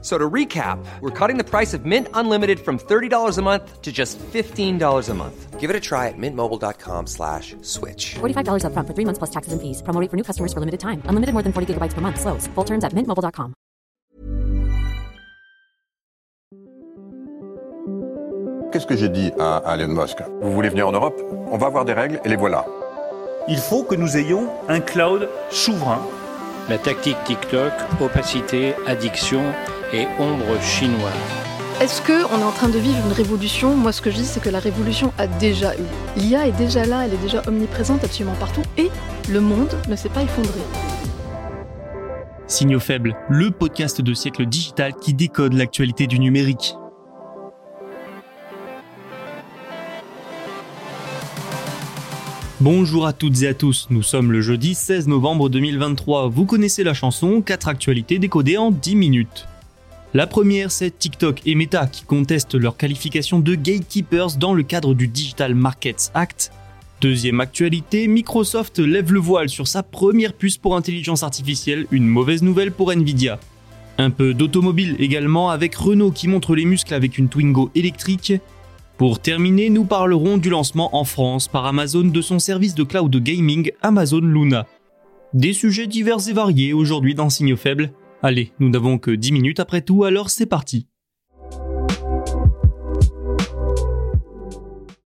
So to recap, we're cutting the price of Mint Unlimited from $30 a month to just $15 a month. Give it a try at mintmobile.com slash switch. $45 upfront for three months plus taxes and fees. Promo rate for new customers for limited time. Unlimited more than 40 gigabytes per month. Slows. Full terms at mintmobile.com. Qu'est-ce que j'ai dit à, à Elon Musk Vous voulez venir en Europe On va avoir des règles et les voilà. Il faut que nous ayons un cloud souverain. La tactique TikTok, opacité, addiction et ombre chinoise. Est-ce qu'on est en train de vivre une révolution? Moi, ce que je dis, c'est que la révolution a déjà eu. L'IA est déjà là, elle est déjà omniprésente absolument partout, et le monde ne s'est pas effondré. Signaux faibles, le podcast de siècle digital qui décode l'actualité du numérique. Bonjour à toutes et à tous, nous sommes le jeudi 16 novembre 2023. Vous connaissez la chanson, 4 actualités décodées en 10 minutes. La première, c'est TikTok et Meta qui contestent leur qualification de gatekeepers dans le cadre du Digital Markets Act. Deuxième actualité, Microsoft lève le voile sur sa première puce pour intelligence artificielle, une mauvaise nouvelle pour Nvidia. Un peu d'automobile également avec Renault qui montre les muscles avec une Twingo électrique. Pour terminer, nous parlerons du lancement en France par Amazon de son service de cloud gaming Amazon Luna. Des sujets divers et variés aujourd'hui dans Signaux Faibles. Allez, nous n'avons que 10 minutes après tout, alors c'est parti.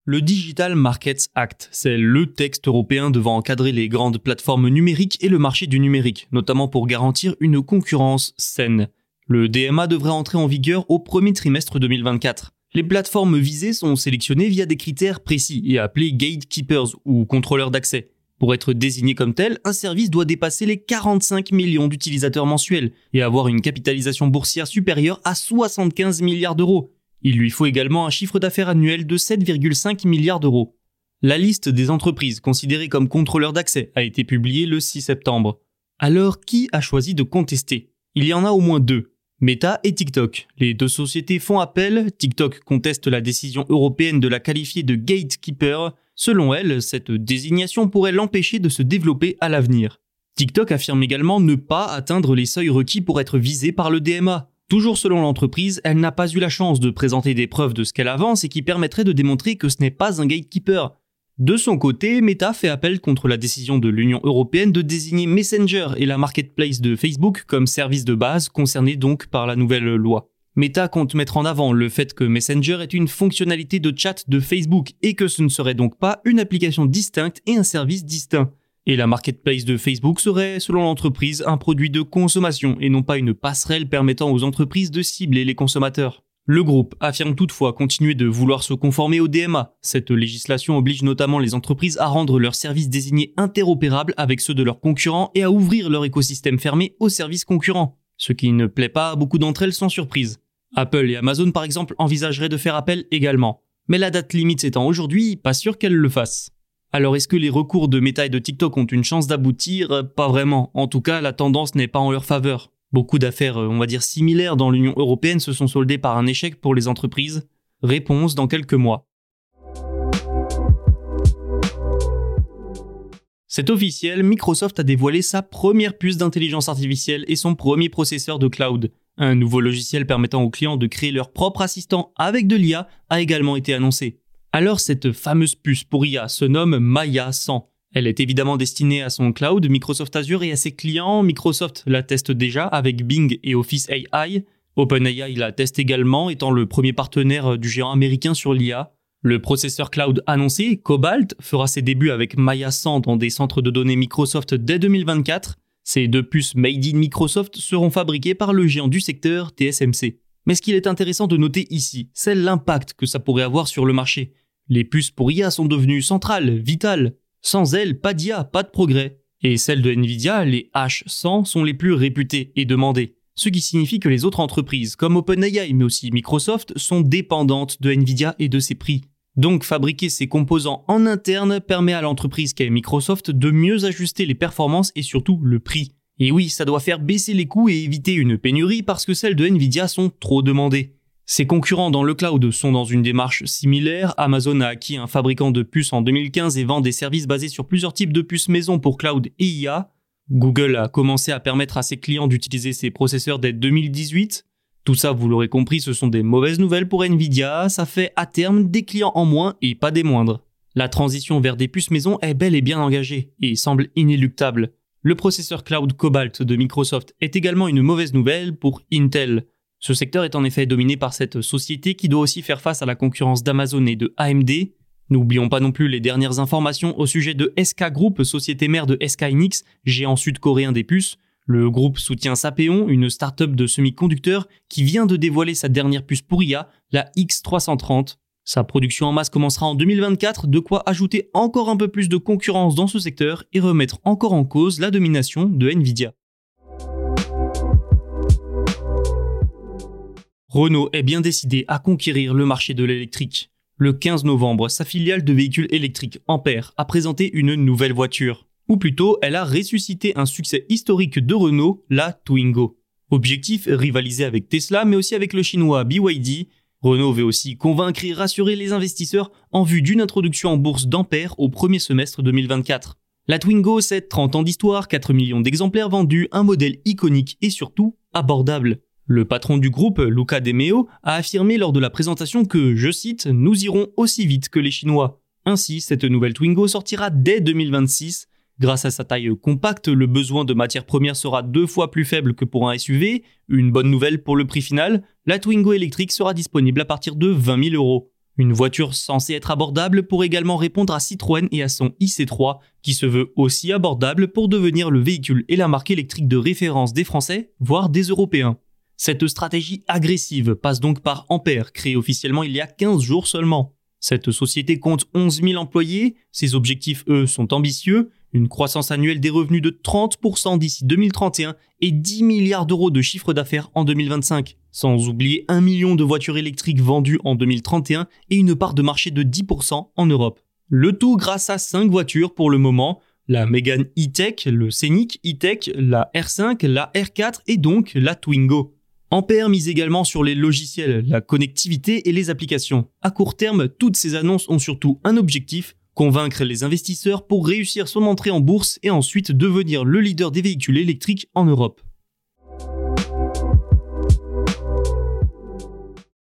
Le Digital Markets Act, c'est le texte européen devant encadrer les grandes plateformes numériques et le marché du numérique, notamment pour garantir une concurrence saine. Le DMA devrait entrer en vigueur au premier trimestre 2024. Les plateformes visées sont sélectionnées via des critères précis et appelés gatekeepers ou contrôleurs d'accès. Pour être désigné comme tel, un service doit dépasser les 45 millions d'utilisateurs mensuels et avoir une capitalisation boursière supérieure à 75 milliards d'euros. Il lui faut également un chiffre d'affaires annuel de 7,5 milliards d'euros. La liste des entreprises considérées comme contrôleurs d'accès a été publiée le 6 septembre. Alors, qui a choisi de contester? Il y en a au moins deux. Meta et TikTok. Les deux sociétés font appel, TikTok conteste la décision européenne de la qualifier de gatekeeper. Selon elle, cette désignation pourrait l'empêcher de se développer à l'avenir. TikTok affirme également ne pas atteindre les seuils requis pour être visé par le DMA. Toujours selon l'entreprise, elle n'a pas eu la chance de présenter des preuves de ce qu'elle avance et qui permettraient de démontrer que ce n'est pas un gatekeeper. De son côté, Meta fait appel contre la décision de l'Union européenne de désigner Messenger et la marketplace de Facebook comme service de base concernés donc par la nouvelle loi. Meta compte mettre en avant le fait que Messenger est une fonctionnalité de chat de Facebook et que ce ne serait donc pas une application distincte et un service distinct. Et la marketplace de Facebook serait, selon l'entreprise, un produit de consommation et non pas une passerelle permettant aux entreprises de cibler les consommateurs. Le groupe affirme toutefois continuer de vouloir se conformer au DMA. Cette législation oblige notamment les entreprises à rendre leurs services désignés interopérables avec ceux de leurs concurrents et à ouvrir leur écosystème fermé aux services concurrents. Ce qui ne plaît pas à beaucoup d'entre elles sans surprise. Apple et Amazon par exemple envisageraient de faire appel également. Mais la date limite étant aujourd'hui, pas sûr qu'elles le fassent. Alors est-ce que les recours de Meta et de TikTok ont une chance d'aboutir? Pas vraiment. En tout cas, la tendance n'est pas en leur faveur. Beaucoup d'affaires, euh, on va dire, similaires dans l'Union européenne se sont soldées par un échec pour les entreprises. Réponse dans quelques mois. C'est officiel, Microsoft a dévoilé sa première puce d'intelligence artificielle et son premier processeur de cloud. Un nouveau logiciel permettant aux clients de créer leur propre assistant avec de l'IA a également été annoncé. Alors cette fameuse puce pour IA se nomme Maya 100. Elle est évidemment destinée à son cloud Microsoft Azure et à ses clients. Microsoft la teste déjà avec Bing et Office AI. OpenAI la teste également, étant le premier partenaire du géant américain sur l'IA. Le processeur cloud annoncé, Cobalt, fera ses débuts avec Maya 100 dans des centres de données Microsoft dès 2024. Ces deux puces made in Microsoft seront fabriquées par le géant du secteur TSMC. Mais ce qu'il est intéressant de noter ici, c'est l'impact que ça pourrait avoir sur le marché. Les puces pour IA sont devenues centrales, vitales. Sans elles, pas d'IA, pas de progrès. Et celles de Nvidia, les H100, sont les plus réputées et demandées. Ce qui signifie que les autres entreprises, comme OpenAI mais aussi Microsoft, sont dépendantes de Nvidia et de ses prix. Donc fabriquer ces composants en interne permet à l'entreprise qu'est Microsoft de mieux ajuster les performances et surtout le prix. Et oui, ça doit faire baisser les coûts et éviter une pénurie parce que celles de Nvidia sont trop demandées. Ses concurrents dans le cloud sont dans une démarche similaire. Amazon a acquis un fabricant de puces en 2015 et vend des services basés sur plusieurs types de puces maison pour cloud et IA. Google a commencé à permettre à ses clients d'utiliser ses processeurs dès 2018. Tout ça, vous l'aurez compris, ce sont des mauvaises nouvelles pour Nvidia. Ça fait à terme des clients en moins et pas des moindres. La transition vers des puces maison est bel et bien engagée et semble inéluctable. Le processeur cloud Cobalt de Microsoft est également une mauvaise nouvelle pour Intel. Ce secteur est en effet dominé par cette société qui doit aussi faire face à la concurrence d'Amazon et de AMD. N'oublions pas non plus les dernières informations au sujet de SK Group, société mère de SK Hynix, géant sud-coréen des puces. Le groupe soutient Sapéon, une start-up de semi-conducteurs qui vient de dévoiler sa dernière puce pour IA, la X330. Sa production en masse commencera en 2024, de quoi ajouter encore un peu plus de concurrence dans ce secteur et remettre encore en cause la domination de Nvidia. Renault est bien décidé à conquérir le marché de l'électrique. Le 15 novembre, sa filiale de véhicules électriques Ampère a présenté une nouvelle voiture. Ou plutôt, elle a ressuscité un succès historique de Renault, la Twingo. Objectif, rivaliser avec Tesla mais aussi avec le chinois BYD Renault veut aussi convaincre et rassurer les investisseurs en vue d'une introduction en bourse d'Ampère au premier semestre 2024. La Twingo, c'est 30 ans d'histoire, 4 millions d'exemplaires vendus, un modèle iconique et surtout abordable. Le patron du groupe, Luca De Meo, a affirmé lors de la présentation que, je cite, nous irons aussi vite que les Chinois. Ainsi, cette nouvelle Twingo sortira dès 2026 Grâce à sa taille compacte, le besoin de matières premières sera deux fois plus faible que pour un SUV. Une bonne nouvelle pour le prix final, la Twingo électrique sera disponible à partir de 20 000 euros. Une voiture censée être abordable pour également répondre à Citroën et à son IC3, qui se veut aussi abordable pour devenir le véhicule et la marque électrique de référence des Français, voire des Européens. Cette stratégie agressive passe donc par Ampère, créée officiellement il y a 15 jours seulement. Cette société compte 11 000 employés, ses objectifs, eux, sont ambitieux, une croissance annuelle des revenus de 30% d'ici 2031 et 10 milliards d'euros de chiffre d'affaires en 2025, sans oublier 1 million de voitures électriques vendues en 2031 et une part de marché de 10% en Europe. Le tout grâce à 5 voitures pour le moment, la Megane E-Tech, le Scenic E-Tech, la R5, la R4 et donc la Twingo. Ampère mise également sur les logiciels, la connectivité et les applications. À court terme, toutes ces annonces ont surtout un objectif, convaincre les investisseurs pour réussir son entrée en bourse et ensuite devenir le leader des véhicules électriques en Europe.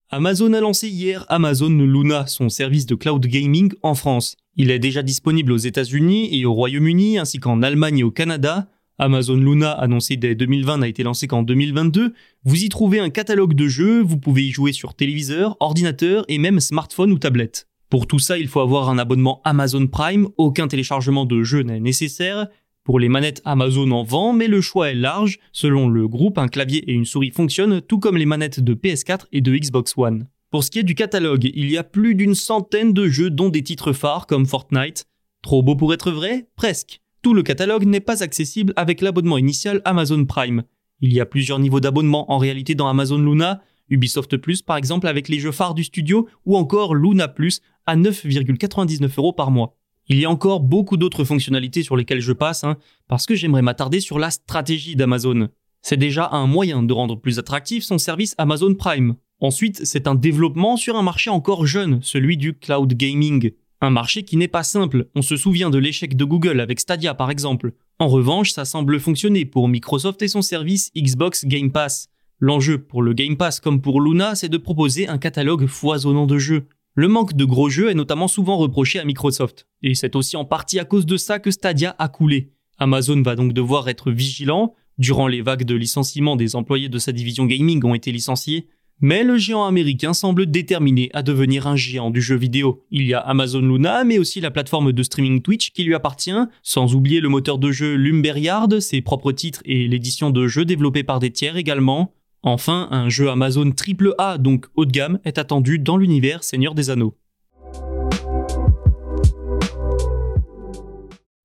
Amazon a lancé hier Amazon Luna, son service de cloud gaming en France. Il est déjà disponible aux États-Unis et au Royaume-Uni ainsi qu'en Allemagne et au Canada. Amazon Luna, annoncé dès 2020, n'a été lancé qu'en 2022. Vous y trouvez un catalogue de jeux, vous pouvez y jouer sur téléviseur, ordinateur et même smartphone ou tablette. Pour tout ça, il faut avoir un abonnement Amazon Prime, aucun téléchargement de jeu n'est nécessaire. Pour les manettes, Amazon en vend, mais le choix est large. Selon le groupe, un clavier et une souris fonctionnent, tout comme les manettes de PS4 et de Xbox One. Pour ce qui est du catalogue, il y a plus d'une centaine de jeux dont des titres phares comme Fortnite. Trop beau pour être vrai? Presque. Tout le catalogue n'est pas accessible avec l'abonnement initial Amazon Prime. Il y a plusieurs niveaux d'abonnement en réalité dans Amazon Luna, Ubisoft Plus par exemple avec les jeux phares du studio ou encore Luna Plus à 9,99 euros par mois. Il y a encore beaucoup d'autres fonctionnalités sur lesquelles je passe, hein, parce que j'aimerais m'attarder sur la stratégie d'Amazon. C'est déjà un moyen de rendre plus attractif son service Amazon Prime. Ensuite, c'est un développement sur un marché encore jeune, celui du cloud gaming. Un marché qui n'est pas simple, on se souvient de l'échec de Google avec Stadia par exemple. En revanche, ça semble fonctionner pour Microsoft et son service Xbox Game Pass. L'enjeu pour le Game Pass comme pour Luna, c'est de proposer un catalogue foisonnant de jeux. Le manque de gros jeux est notamment souvent reproché à Microsoft, et c'est aussi en partie à cause de ça que Stadia a coulé. Amazon va donc devoir être vigilant, durant les vagues de licenciements des employés de sa division gaming ont été licenciés, mais le géant américain semble déterminé à devenir un géant du jeu vidéo. Il y a Amazon Luna, mais aussi la plateforme de streaming Twitch qui lui appartient, sans oublier le moteur de jeu Lumberiard, ses propres titres et l'édition de jeux développés par des tiers également. Enfin, un jeu Amazon AAA, donc haut de gamme, est attendu dans l'univers Seigneur des Anneaux.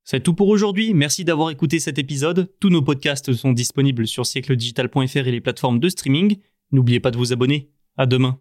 C'est tout pour aujourd'hui, merci d'avoir écouté cet épisode. Tous nos podcasts sont disponibles sur siècledigital.fr et les plateformes de streaming. N'oubliez pas de vous abonner. À demain.